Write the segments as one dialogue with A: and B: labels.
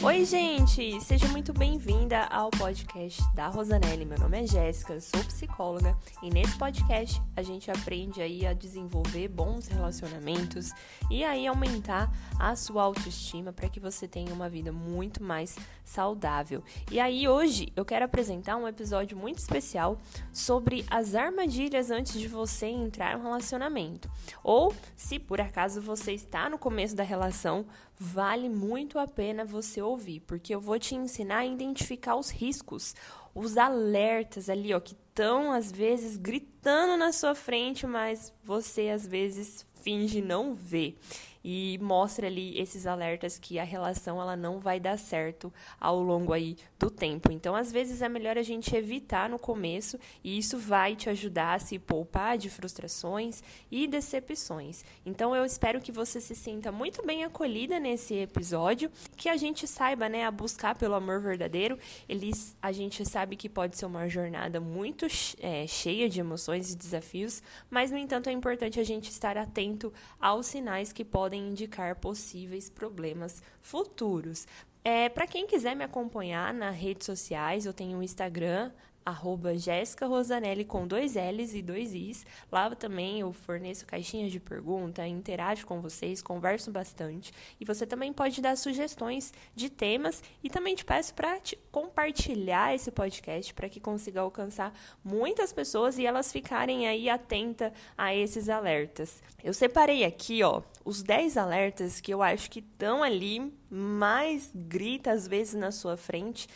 A: Oi, gente! Seja muito bem-vinda ao podcast da Rosanelli. Meu nome é Jéssica, sou psicóloga e nesse podcast a gente aprende aí a desenvolver bons relacionamentos e aí aumentar a sua autoestima para que você tenha uma vida muito mais saudável. E aí hoje eu quero apresentar um episódio muito especial sobre as armadilhas antes de você entrar em um relacionamento. Ou se por acaso você está no começo da relação, vale muito a pena você ouvir, porque eu vou te ensinar a identificar os riscos, os alertas ali, ó, que estão às vezes gritando na sua frente, mas você às vezes finge não ver e mostra ali esses alertas que a relação ela não vai dar certo ao longo aí do tempo. Então, às vezes é melhor a gente evitar no começo e isso vai te ajudar a se poupar de frustrações e decepções. Então, eu espero que você se sinta muito bem acolhida nesse episódio, que a gente saiba, né, a buscar pelo amor verdadeiro. Eles, a gente sabe que pode ser uma jornada muito é, cheia de emoções e desafios, mas no entanto é importante a gente estar atento aos sinais que podem podem indicar possíveis problemas futuros. É, Para quem quiser me acompanhar nas redes sociais, eu tenho o Instagram, arroba Jéssica Rosanelli com dois L's e dois I's. Lá também eu forneço caixinhas de pergunta, interajo com vocês, converso bastante. E você também pode dar sugestões de temas e também te peço para compartilhar esse podcast para que consiga alcançar muitas pessoas e elas ficarem aí atentas a esses alertas. Eu separei aqui, ó, os 10 alertas que eu acho que estão ali mais grita às vezes na sua frente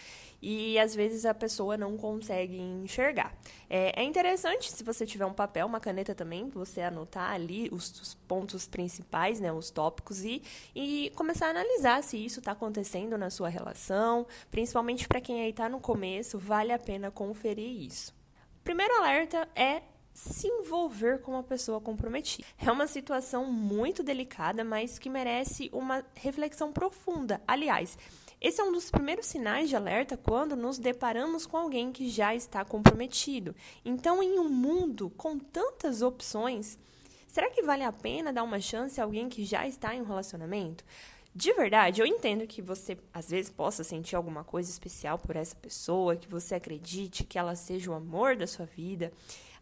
A: e às vezes a pessoa não consegue enxergar. É, é, interessante se você tiver um papel, uma caneta também, você anotar ali os, os pontos principais, né, os tópicos e, e começar a analisar se isso está acontecendo na sua relação, principalmente para quem aí está no começo, vale a pena conferir isso. Primeiro alerta é se envolver com uma pessoa comprometida. É uma situação muito delicada, mas que merece uma reflexão profunda. Aliás, esse é um dos primeiros sinais de alerta quando nos deparamos com alguém que já está comprometido. Então, em um mundo com tantas opções, será que vale a pena dar uma chance a alguém que já está em um relacionamento? De verdade, eu entendo que você às vezes possa sentir alguma coisa especial por essa pessoa, que você acredite que ela seja o amor da sua vida.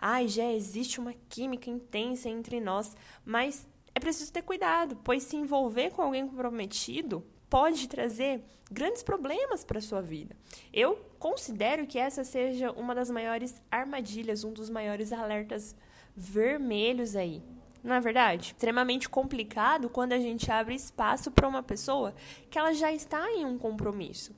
A: Ai, já existe uma química intensa entre nós, mas é preciso ter cuidado, pois se envolver com alguém comprometido pode trazer grandes problemas para a sua vida. Eu considero que essa seja uma das maiores armadilhas, um dos maiores alertas vermelhos aí não é verdade? Extremamente complicado quando a gente abre espaço para uma pessoa que ela já está em um compromisso.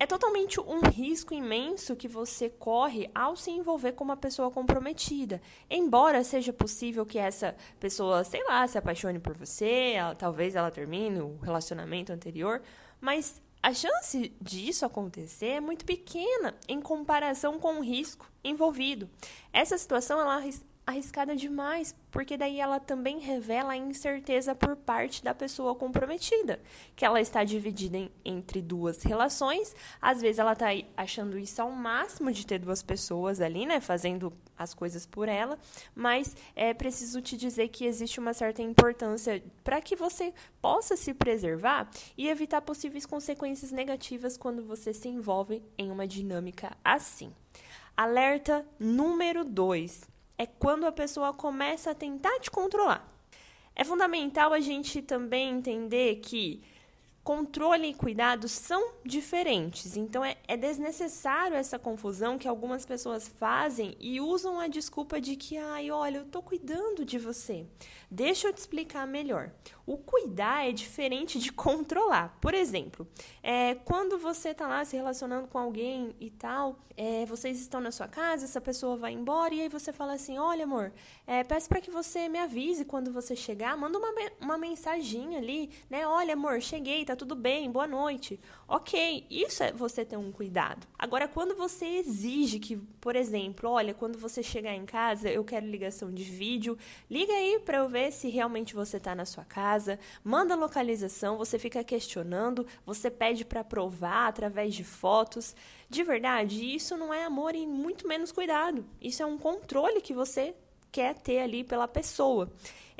A: É totalmente um risco imenso que você corre ao se envolver com uma pessoa comprometida. Embora seja possível que essa pessoa, sei lá, se apaixone por você, ela, talvez ela termine o relacionamento anterior, mas a chance disso acontecer é muito pequena em comparação com o risco envolvido. Essa situação ela arriscada demais, porque daí ela também revela a incerteza por parte da pessoa comprometida, que ela está dividida em, entre duas relações, às vezes ela está achando isso ao máximo de ter duas pessoas ali, né, fazendo as coisas por ela, mas é preciso te dizer que existe uma certa importância para que você possa se preservar e evitar possíveis consequências negativas quando você se envolve em uma dinâmica assim. Alerta número 2 é quando a pessoa começa a tentar te controlar. É fundamental a gente também entender que controle e cuidado são diferentes. Então é, é, desnecessário essa confusão que algumas pessoas fazem e usam a desculpa de que, ai, olha, eu tô cuidando de você. Deixa eu te explicar melhor. O cuidar é diferente de controlar. Por exemplo, é, quando você tá lá se relacionando com alguém e tal, é, vocês estão na sua casa, essa pessoa vai embora e aí você fala assim, olha, amor, é, peço para que você me avise quando você chegar, manda uma, uma ali, né? Olha, amor, cheguei, tá tudo bem, boa noite. Ok, isso é você ter um cuidado. Agora, quando você exige que, por exemplo, olha, quando você chegar em casa, eu quero ligação de vídeo, liga aí para eu ver se realmente você está na sua casa, manda localização, você fica questionando, você pede para provar através de fotos. De verdade, isso não é amor e muito menos cuidado. Isso é um controle que você quer ter ali pela pessoa.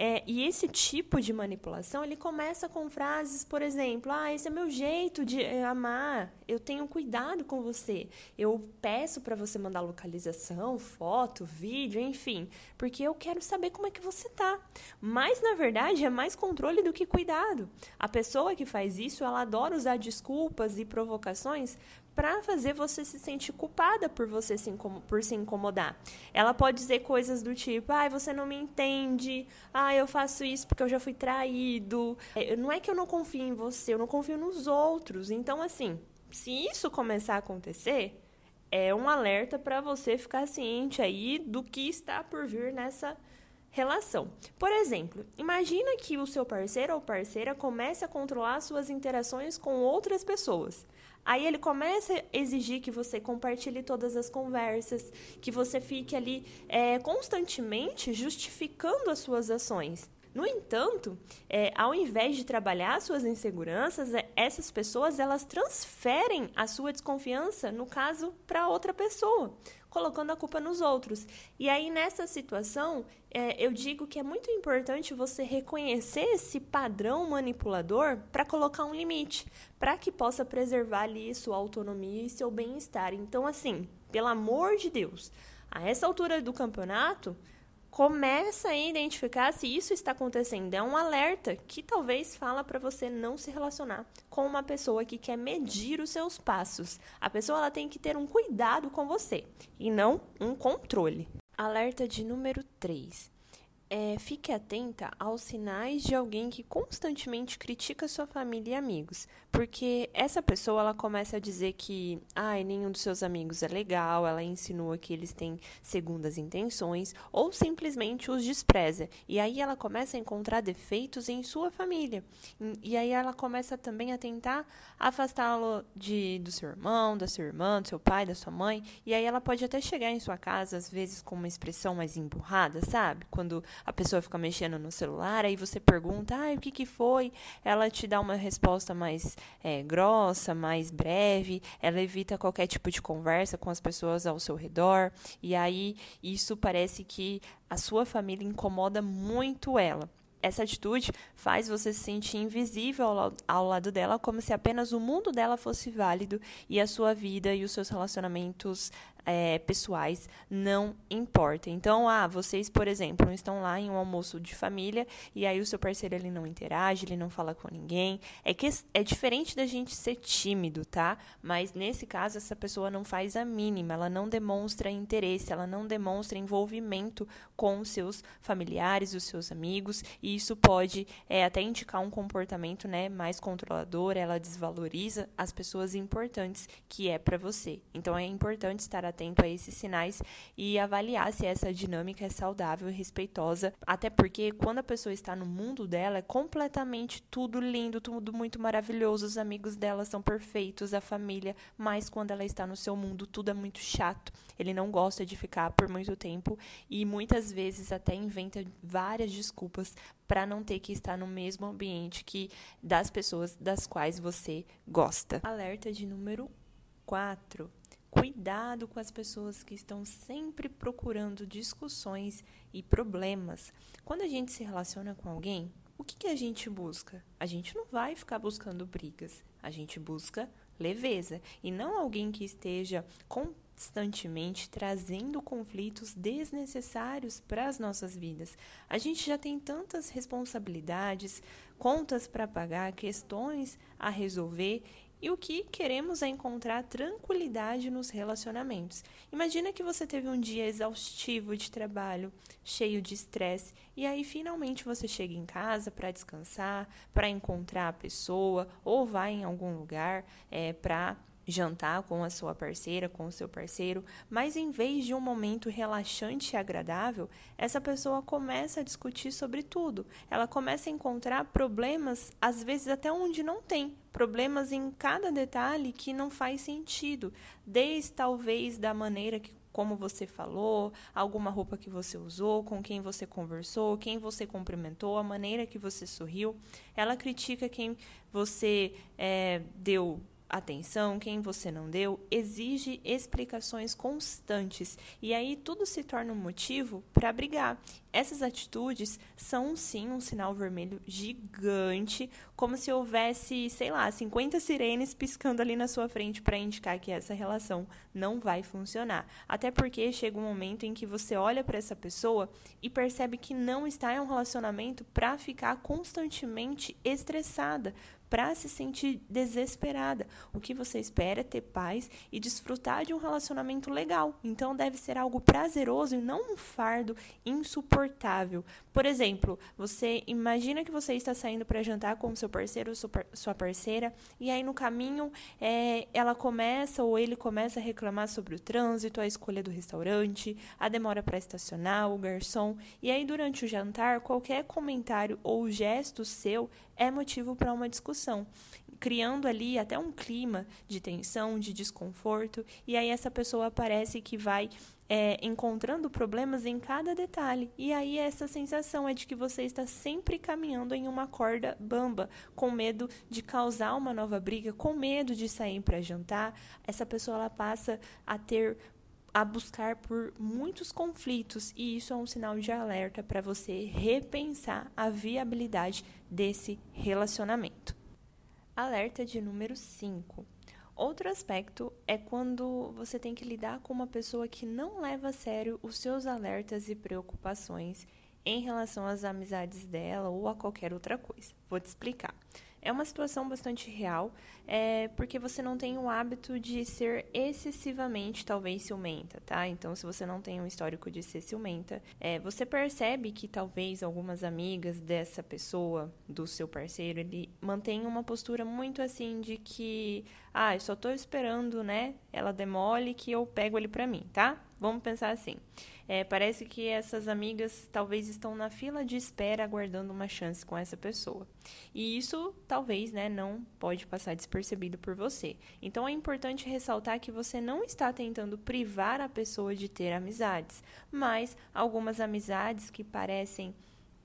A: É, e esse tipo de manipulação, ele começa com frases, por exemplo, ah, esse é meu jeito de eh, amar, eu tenho cuidado com você, eu peço para você mandar localização, foto, vídeo, enfim, porque eu quero saber como é que você tá. Mas, na verdade, é mais controle do que cuidado. A pessoa que faz isso, ela adora usar desculpas e provocações para fazer você se sentir culpada por você se, por se incomodar. Ela pode dizer coisas do tipo: "Ai, ah, você não me entende. Ah, eu faço isso porque eu já fui traído. É, não é que eu não confio em você, eu não confio nos outros". Então, assim, se isso começar a acontecer, é um alerta para você ficar ciente aí do que está por vir nessa relação. Por exemplo, imagina que o seu parceiro ou parceira comece a controlar suas interações com outras pessoas. Aí ele começa a exigir que você compartilhe todas as conversas, que você fique ali é, constantemente justificando as suas ações. No entanto, é, ao invés de trabalhar suas inseguranças, é, essas pessoas elas transferem a sua desconfiança, no caso, para outra pessoa, colocando a culpa nos outros. E aí, nessa situação, é, eu digo que é muito importante você reconhecer esse padrão manipulador para colocar um limite, para que possa preservar ali sua autonomia e seu bem-estar. Então, assim, pelo amor de Deus, a essa altura do campeonato começa a identificar se isso está acontecendo. É um alerta que talvez fala para você não se relacionar com uma pessoa que quer medir os seus passos. A pessoa ela tem que ter um cuidado com você e não um controle. Alerta de número 3 é, fique atenta aos sinais de alguém que constantemente critica sua família e amigos, porque essa pessoa ela começa a dizer que ai, nenhum dos seus amigos é legal, ela insinua que eles têm segundas intenções ou simplesmente os despreza. E aí ela começa a encontrar defeitos em sua família. E aí ela começa também a tentar afastá-lo de do seu irmão, da sua irmã, do seu pai, da sua mãe. E aí ela pode até chegar em sua casa às vezes com uma expressão mais emburrada, sabe? Quando a pessoa fica mexendo no celular, aí você pergunta, ah, o que, que foi? Ela te dá uma resposta mais é, grossa, mais breve, ela evita qualquer tipo de conversa com as pessoas ao seu redor, e aí isso parece que a sua família incomoda muito ela. Essa atitude faz você se sentir invisível ao, ao, lado dela, como se apenas o mundo dela fosse válido e a sua vida e os seus relacionamentos é, pessoais não importa. Então, ah, vocês, por exemplo, estão lá em um almoço de família e aí o seu parceiro ele não interage, ele não fala com ninguém. É que é diferente da gente ser tímido, tá? Mas nesse caso, essa pessoa não faz a mínima, ela não demonstra interesse, ela não demonstra envolvimento com os seus familiares, os seus amigos, e isso pode é, até indicar um comportamento né, mais controlador, ela desvaloriza as pessoas importantes que é para você. Então é importante estar atento atento a esses sinais e avaliar se essa dinâmica é saudável e respeitosa. Até porque quando a pessoa está no mundo dela, é completamente tudo lindo, tudo muito maravilhoso, os amigos dela são perfeitos, a família, mas quando ela está no seu mundo, tudo é muito chato. Ele não gosta de ficar por muito tempo e muitas vezes até inventa várias desculpas para não ter que estar no mesmo ambiente que das pessoas das quais você gosta. Alerta de número 4. Cuidado com as pessoas que estão sempre procurando discussões e problemas. Quando a gente se relaciona com alguém, o que, que a gente busca? A gente não vai ficar buscando brigas, a gente busca leveza e não alguém que esteja constantemente trazendo conflitos desnecessários para as nossas vidas. A gente já tem tantas responsabilidades, contas para pagar, questões a resolver e o que queremos é encontrar tranquilidade nos relacionamentos. Imagina que você teve um dia exaustivo de trabalho, cheio de estresse, e aí finalmente você chega em casa para descansar, para encontrar a pessoa, ou vai em algum lugar é, para jantar com a sua parceira, com o seu parceiro, mas em vez de um momento relaxante e agradável, essa pessoa começa a discutir sobre tudo. Ela começa a encontrar problemas, às vezes até onde não tem, problemas em cada detalhe que não faz sentido, desde talvez da maneira que como você falou, alguma roupa que você usou, com quem você conversou, quem você cumprimentou, a maneira que você sorriu. Ela critica quem você é, deu atenção, quem você não deu, exige explicações constantes. E aí tudo se torna um motivo para brigar. Essas atitudes são sim um sinal vermelho gigante, como se houvesse, sei lá, 50 sirenes piscando ali na sua frente para indicar que essa relação não vai funcionar. Até porque chega um momento em que você olha para essa pessoa e percebe que não está em um relacionamento para ficar constantemente estressada, para se sentir desesperada. O que você espera é ter paz e desfrutar de um relacionamento legal. Então deve ser algo prazeroso e não um fardo insuportável. Por exemplo, você imagina que você está saindo para jantar com seu parceiro ou sua parceira e aí no caminho é, ela começa ou ele começa a reclamar sobre o trânsito, a escolha do restaurante, a demora para estacionar, o garçom. E aí durante o jantar, qualquer comentário ou gesto seu é motivo para uma discussão, criando ali até um clima de tensão, de desconforto, e aí essa pessoa parece que vai é, encontrando problemas em cada detalhe. E aí essa sensação é de que você está sempre caminhando em uma corda bamba, com medo de causar uma nova briga, com medo de sair para jantar. Essa pessoa ela passa a ter a buscar por muitos conflitos e isso é um sinal de alerta para você repensar a viabilidade desse relacionamento. Alerta de número 5. Outro aspecto é quando você tem que lidar com uma pessoa que não leva a sério os seus alertas e preocupações em relação às amizades dela ou a qualquer outra coisa. Vou te explicar. É uma situação bastante real, é, porque você não tem o hábito de ser excessivamente, talvez, ciumenta, tá? Então, se você não tem um histórico de ser ciumenta, é, você percebe que talvez algumas amigas dessa pessoa, do seu parceiro, ele mantém uma postura muito assim de que, ah, eu só tô esperando, né? Ela demole que eu pego ele pra mim, tá? Vamos pensar assim. É, parece que essas amigas talvez estão na fila de espera aguardando uma chance com essa pessoa. E isso talvez né, não pode passar despercebido por você. Então é importante ressaltar que você não está tentando privar a pessoa de ter amizades, mas algumas amizades que parecem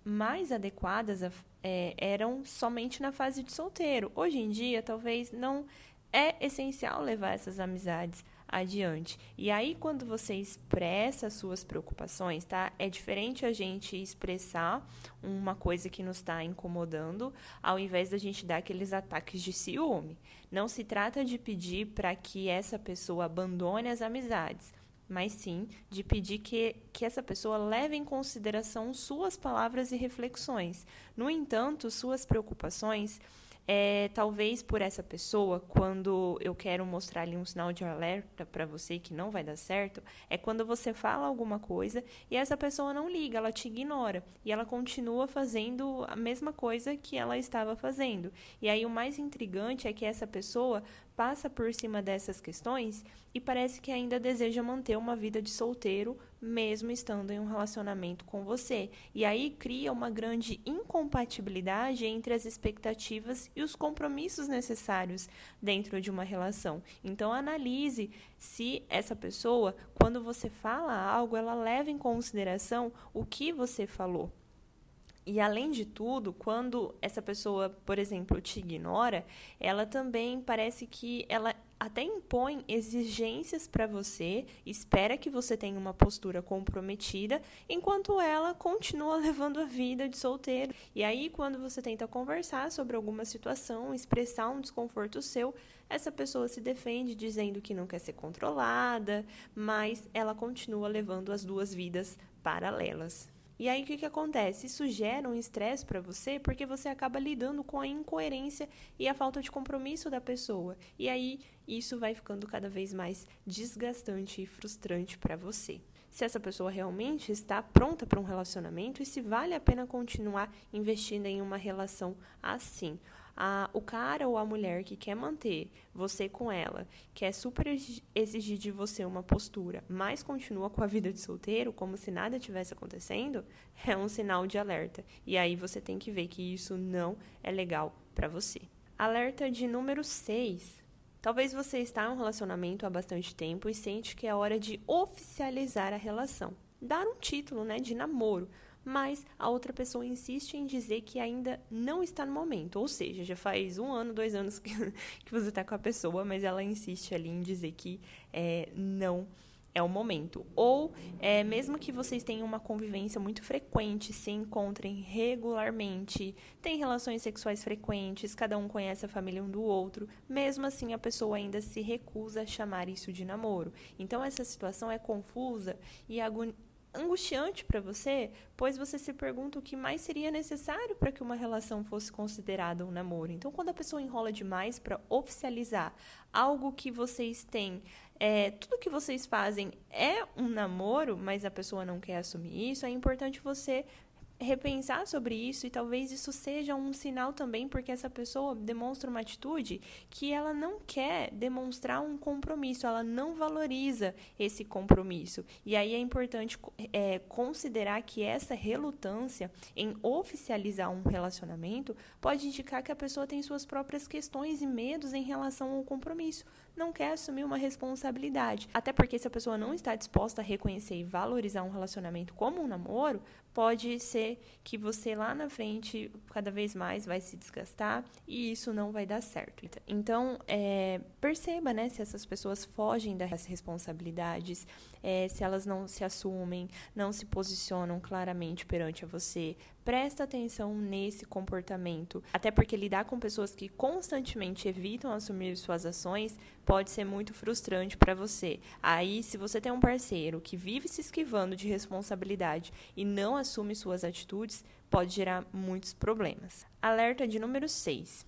A: mais adequadas é, eram somente na fase de solteiro. Hoje em dia, talvez não é essencial levar essas amizades adiante. E aí, quando você expressa as suas preocupações, tá? É diferente a gente expressar uma coisa que nos está incomodando, ao invés da gente dar aqueles ataques de ciúme. Não se trata de pedir para que essa pessoa abandone as amizades mas sim de pedir que, que essa pessoa leve em consideração suas palavras e reflexões. No entanto, suas preocupações é, talvez por essa pessoa, quando eu quero mostrar ali um sinal de alerta para você que não vai dar certo, é quando você fala alguma coisa e essa pessoa não liga, ela te ignora e ela continua fazendo a mesma coisa que ela estava fazendo. E aí o mais intrigante é que essa pessoa passa por cima dessas questões e parece que ainda deseja manter uma vida de solteiro, mesmo estando em um relacionamento com você. E aí cria uma grande incompatibilidade entre as expectativas e os compromissos necessários dentro de uma relação. Então analise se essa pessoa, quando você fala algo, ela leva em consideração o que você falou. E além de tudo, quando essa pessoa, por exemplo, te ignora, ela também parece que ela até impõe exigências para você, espera que você tenha uma postura comprometida, enquanto ela continua levando a vida de solteiro. E aí, quando você tenta conversar sobre alguma situação, expressar um desconforto seu, essa pessoa se defende dizendo que não quer ser controlada, mas ela continua levando as duas vidas paralelas. E aí o que, que acontece? Isso gera um estresse para você porque você acaba lidando com a incoerência e a falta de compromisso da pessoa. E aí isso vai ficando cada vez mais desgastante e frustrante para você. Se essa pessoa realmente está pronta para um relacionamento e se vale a pena continuar investindo em uma relação assim a, o cara ou a mulher que quer manter você com ela, quer super exigir de você uma postura, mas continua com a vida de solteiro, como se nada tivesse acontecendo, é um sinal de alerta. E aí você tem que ver que isso não é legal para você. Alerta de número 6. Talvez você está em um relacionamento há bastante tempo e sente que é hora de oficializar a relação, dar um título, né, de namoro mas a outra pessoa insiste em dizer que ainda não está no momento. Ou seja, já faz um ano, dois anos que, que você está com a pessoa, mas ela insiste ali em dizer que é, não é o momento. Ou é, mesmo que vocês tenham uma convivência muito frequente, se encontrem regularmente, têm relações sexuais frequentes, cada um conhece a família um do outro, mesmo assim a pessoa ainda se recusa a chamar isso de namoro. Então essa situação é confusa e angustiante para você, pois você se pergunta o que mais seria necessário para que uma relação fosse considerada um namoro. Então, quando a pessoa enrola demais para oficializar algo que vocês têm, é, tudo que vocês fazem é um namoro, mas a pessoa não quer assumir isso, é importante você repensar sobre isso e talvez isso seja um sinal também porque essa pessoa demonstra uma atitude que ela não quer demonstrar um compromisso, ela não valoriza esse compromisso. E aí é importante é, considerar que essa relutância em oficializar um relacionamento pode indicar que a pessoa tem suas próprias questões e medos em relação ao compromisso não quer assumir uma responsabilidade. Até porque se a pessoa não está disposta a reconhecer e valorizar um relacionamento como um namoro, pode ser que você lá na frente cada vez mais vai se desgastar e isso não vai dar certo. Então, é, perceba, né, se essas pessoas fogem das responsabilidades, é, se elas não se assumem, não se posicionam claramente perante a você. Presta atenção nesse comportamento, até porque lidar com pessoas que constantemente evitam assumir suas ações pode ser muito frustrante para você. Aí, se você tem um parceiro que vive se esquivando de responsabilidade e não assume suas atitudes, pode gerar muitos problemas. Alerta de número 6.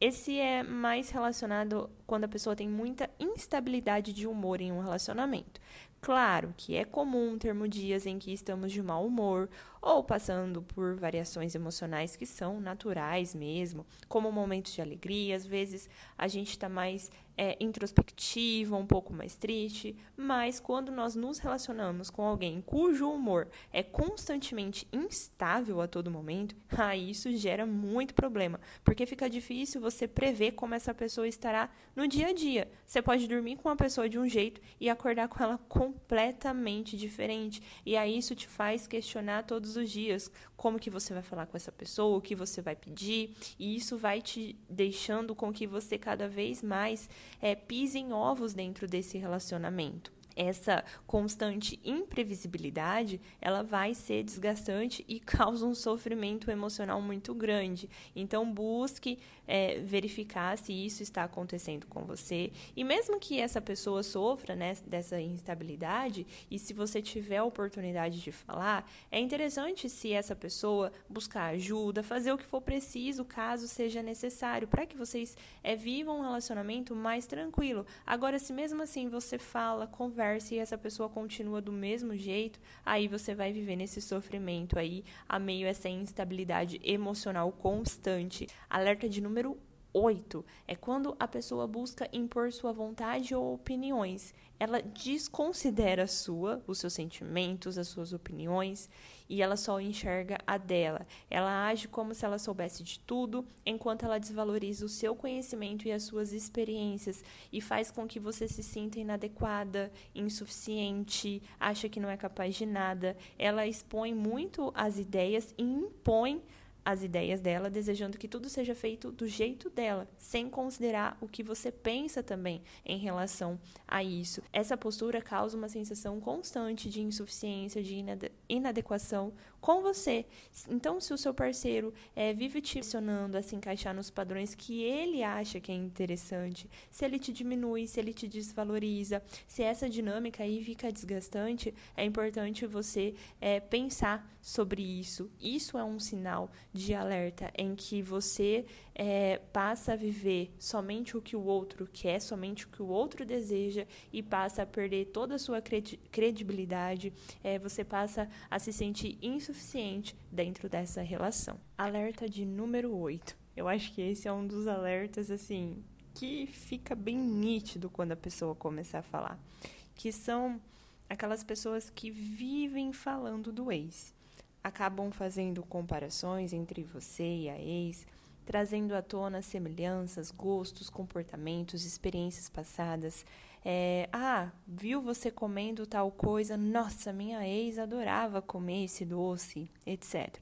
A: Esse é mais relacionado quando a pessoa tem muita instabilidade de humor em um relacionamento. Claro que é comum termos dias em que estamos de mau humor ou passando por variações emocionais que são naturais mesmo, como momentos de alegria. Às vezes a gente está mais é, introspectiva, um pouco mais triste, mas quando nós nos relacionamos com alguém cujo humor é constantemente instável a todo momento, aí isso gera muito problema, porque fica difícil você prever como essa pessoa estará no dia a dia. Você pode dormir com uma pessoa de um jeito e acordar com ela completamente diferente, e aí isso te faz questionar todos os dias como que você vai falar com essa pessoa, o que você vai pedir, e isso vai te deixando com que você cada vez mais é, pise em ovos dentro desse relacionamento essa constante imprevisibilidade, ela vai ser desgastante e causa um sofrimento emocional muito grande. Então, busque é, verificar se isso está acontecendo com você. E mesmo que essa pessoa sofra né, dessa instabilidade, e se você tiver a oportunidade de falar, é interessante se essa pessoa buscar ajuda, fazer o que for preciso, caso seja necessário, para que vocês é, vivam um relacionamento mais tranquilo. Agora, se mesmo assim você fala, conversa, conversa e essa pessoa continua do mesmo jeito, aí você vai viver nesse sofrimento aí, a meio essa instabilidade emocional constante. Alerta de número 8 é quando a pessoa busca impor sua vontade ou opiniões. Ela desconsidera a sua, os seus sentimentos, as suas opiniões e ela só enxerga a dela. Ela age como se ela soubesse de tudo, enquanto ela desvaloriza o seu conhecimento e as suas experiências e faz com que você se sinta inadequada, insuficiente, acha que não é capaz de nada. Ela expõe muito as ideias e impõe as ideias dela, desejando que tudo seja feito do jeito dela, sem considerar o que você pensa também em relação a isso. Essa postura causa uma sensação constante de insuficiência, de inadequação com você. Então, se o seu parceiro é, vive te pressionando a se encaixar nos padrões que ele acha que é interessante, se ele te diminui, se ele te desvaloriza, se essa dinâmica aí fica desgastante, é importante você é, pensar sobre isso. Isso é um sinal de alerta em que você é, passa a viver somente o que o outro quer, somente o que o outro deseja e passa a perder toda a sua credibilidade, é, você passa a se sentir insuficiente dentro dessa relação. Alerta de número 8. Eu acho que esse é um dos alertas assim que fica bem nítido quando a pessoa começa a falar, que são aquelas pessoas que vivem falando do ex acabam fazendo comparações entre você e a ex, trazendo à tona semelhanças, gostos, comportamentos, experiências passadas. É, ah, viu você comendo tal coisa? Nossa, minha ex adorava comer esse doce, etc.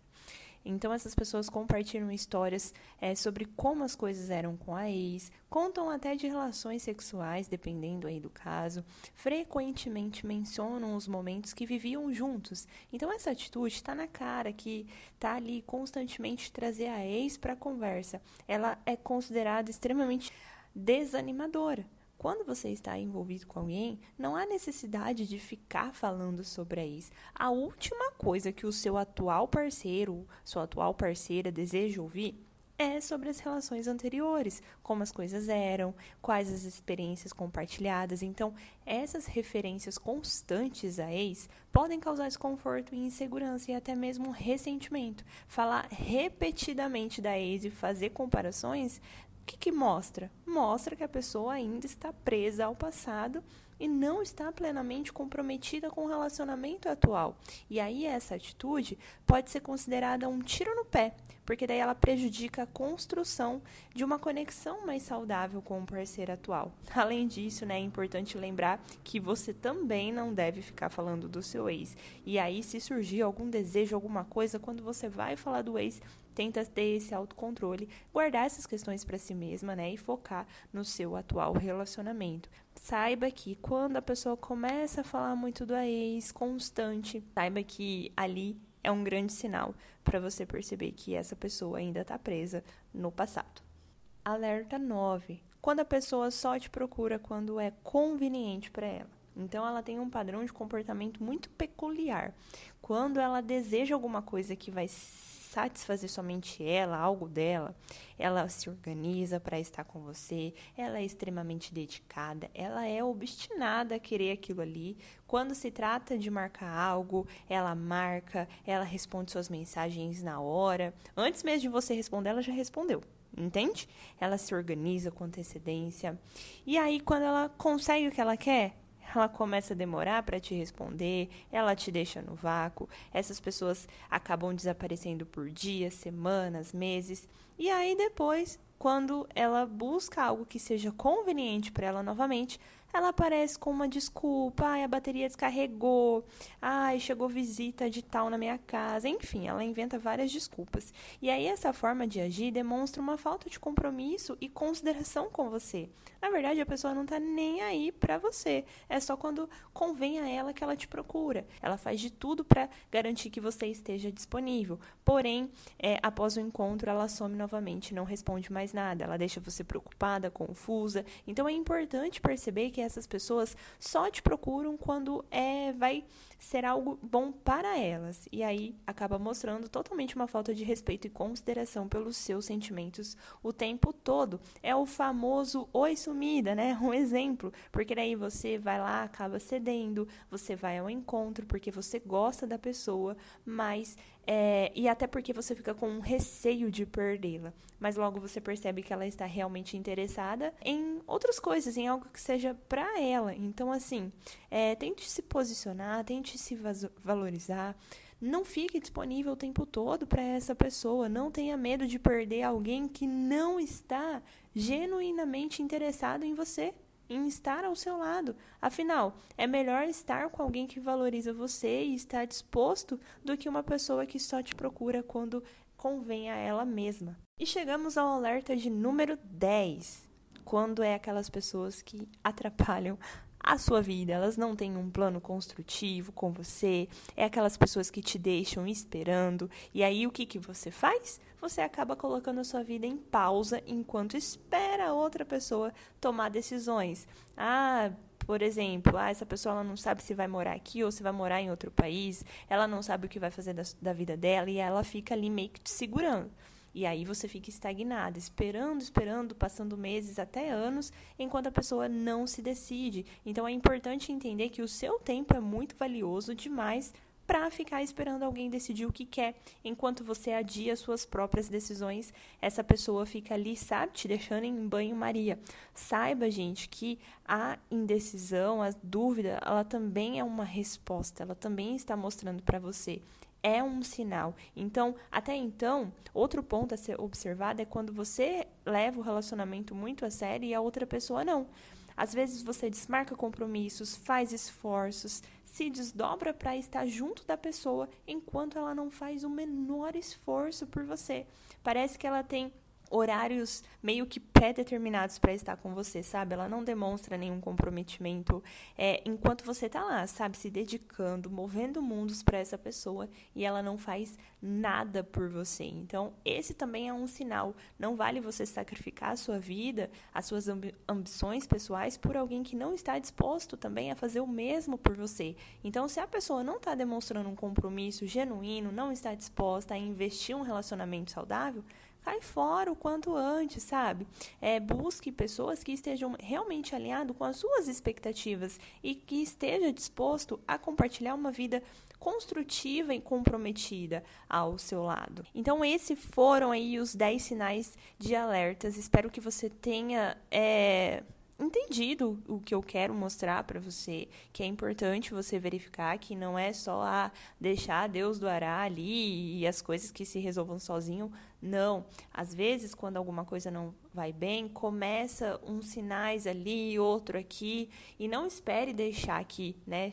A: Então, essas pessoas compartilham histórias é, sobre como as coisas eram com a ex, contam até de relações sexuais, dependendo aí do caso, frequentemente mencionam os momentos que viviam juntos. Então, essa atitude está na cara que está ali constantemente trazer a ex para a conversa. Ela é considerada extremamente desanimadora. Quando você está envolvido com alguém, não há necessidade de ficar falando sobre a ex. A última coisa que o seu atual parceiro, sua atual parceira deseja ouvir é sobre as relações anteriores, como as coisas eram, quais as experiências compartilhadas. Então, essas referências constantes a ex podem causar desconforto e insegurança e até mesmo ressentimento. Falar repetidamente da ex e fazer comparações que, que mostra? Mostra que a pessoa ainda está presa ao passado e não está plenamente comprometida com o relacionamento atual. E aí essa atitude pode ser considerada um tiro no pé, porque daí ela prejudica a construção de uma conexão mais saudável com o parceiro atual. Além disso, né, é importante lembrar que você também não deve ficar falando do seu ex. E aí se surgir algum desejo, alguma coisa, quando você vai falar do ex, tenta ter esse autocontrole, guardar essas questões para si mesma, né, e focar no seu atual relacionamento. Saiba que quando a pessoa começa a falar muito do ex constante, saiba que ali é um grande sinal para você perceber que essa pessoa ainda está presa no passado. Alerta 9. Quando a pessoa só te procura quando é conveniente para ela. Então ela tem um padrão de comportamento muito peculiar. Quando ela deseja alguma coisa que vai satisfazer somente ela, algo dela, ela se organiza para estar com você, ela é extremamente dedicada, ela é obstinada a querer aquilo ali. Quando se trata de marcar algo, ela marca, ela responde suas mensagens na hora. Antes mesmo de você responder, ela já respondeu entende? Ela se organiza com antecedência. E aí, quando ela consegue o que ela quer, ela começa a demorar para te responder, ela te deixa no vácuo, essas pessoas acabam desaparecendo por dias, semanas, meses, e aí depois, quando ela busca algo que seja conveniente para ela novamente, ela aparece com uma desculpa, ai, a bateria descarregou, ai, chegou visita de tal na minha casa, enfim, ela inventa várias desculpas. E aí essa forma de agir demonstra uma falta de compromisso e consideração com você. Na verdade, a pessoa não tá nem aí para você. É só quando convém a ela que ela te procura. Ela faz de tudo para garantir que você esteja disponível. Porém, é, após o encontro, ela some novamente, não responde mais nada. Ela deixa você preocupada, confusa. Então é importante perceber que que essas pessoas só te procuram quando é vai ser algo bom para elas. E aí acaba mostrando totalmente uma falta de respeito e consideração pelos seus sentimentos o tempo todo. É o famoso oi sumida, né? Um exemplo, porque daí você vai lá, acaba cedendo, você vai ao encontro porque você gosta da pessoa, mas é, e até porque você fica com um receio de perdê-la. Mas logo você percebe que ela está realmente interessada em outras coisas, em algo que seja para ela. Então, assim, é, tente se posicionar, tente se valorizar. Não fique disponível o tempo todo para essa pessoa. Não tenha medo de perder alguém que não está genuinamente interessado em você em estar ao seu lado. Afinal, é melhor estar com alguém que valoriza você e está disposto do que uma pessoa que só te procura quando convém a ela mesma. E chegamos ao alerta de número 10, quando é aquelas pessoas que atrapalham a sua vida, elas não têm um plano construtivo com você, é aquelas pessoas que te deixam esperando, e aí o que, que você faz? Você acaba colocando a sua vida em pausa enquanto espera outra pessoa tomar decisões. Ah, por exemplo, ah, essa pessoa ela não sabe se vai morar aqui ou se vai morar em outro país, ela não sabe o que vai fazer da, da vida dela e ela fica ali meio que te segurando. E aí você fica estagnada, esperando, esperando, passando meses até anos, enquanto a pessoa não se decide. Então é importante entender que o seu tempo é muito valioso demais para ficar esperando alguém decidir o que quer. Enquanto você adia suas próprias decisões, essa pessoa fica ali, sabe, te deixando em banho-maria. Saiba, gente, que a indecisão, a dúvida, ela também é uma resposta, ela também está mostrando para você é um sinal. Então, até então, outro ponto a ser observado é quando você leva o relacionamento muito a sério e a outra pessoa não. Às vezes você desmarca compromissos, faz esforços, se desdobra para estar junto da pessoa enquanto ela não faz o menor esforço por você. Parece que ela tem horários meio que pré-determinados para estar com você, sabe? Ela não demonstra nenhum comprometimento é, enquanto você está lá, sabe? Se dedicando, movendo mundos para essa pessoa e ela não faz nada por você. Então, esse também é um sinal. Não vale você sacrificar a sua vida, as suas ambi ambições pessoais por alguém que não está disposto também a fazer o mesmo por você. Então, se a pessoa não está demonstrando um compromisso genuíno, não está disposta a investir um relacionamento saudável, cai fora o quanto antes, sabe? É, busque pessoas que estejam realmente alinhadas com as suas expectativas e que esteja disposto a compartilhar uma vida construtiva e comprometida ao seu lado. Então, esses foram aí os 10 sinais de alertas. Espero que você tenha. É entendido o que eu quero mostrar para você, que é importante você verificar que não é só a deixar Deus do ará ali e as coisas que se resolvam sozinho. Não. Às vezes, quando alguma coisa não vai bem, começa uns sinais ali, outro aqui, e não espere deixar aqui, né?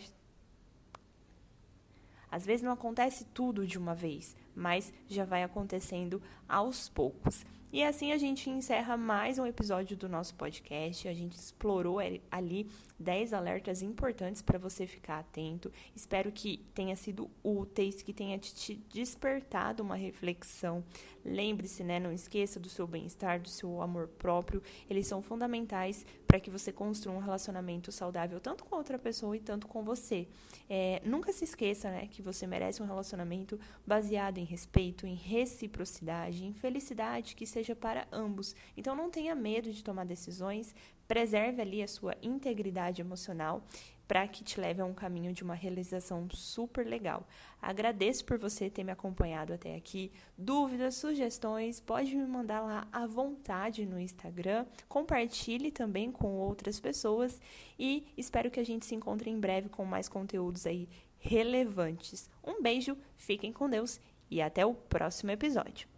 A: Às vezes não acontece tudo de uma vez, mas já vai acontecendo aos poucos. E assim a gente encerra mais um episódio do nosso podcast. A gente explorou ali 10 alertas importantes para você ficar atento. Espero que tenha sido úteis, que tenha te despertado uma reflexão. Lembre-se, né, não esqueça do seu bem-estar, do seu amor próprio. Eles são fundamentais para que você construa um relacionamento saudável tanto com outra pessoa e tanto com você. É, nunca se esqueça, né, que você merece um relacionamento baseado em respeito, em reciprocidade, em felicidade, que seja para ambos. Então não tenha medo de tomar decisões, preserve ali a sua integridade emocional para que te leve a um caminho de uma realização super legal. Agradeço por você ter me acompanhado até aqui. Dúvidas, sugestões, pode me mandar lá à vontade no Instagram. Compartilhe também com outras pessoas e espero que a gente se encontre em breve com mais conteúdos aí relevantes. Um beijo, fiquem com Deus e até o próximo episódio.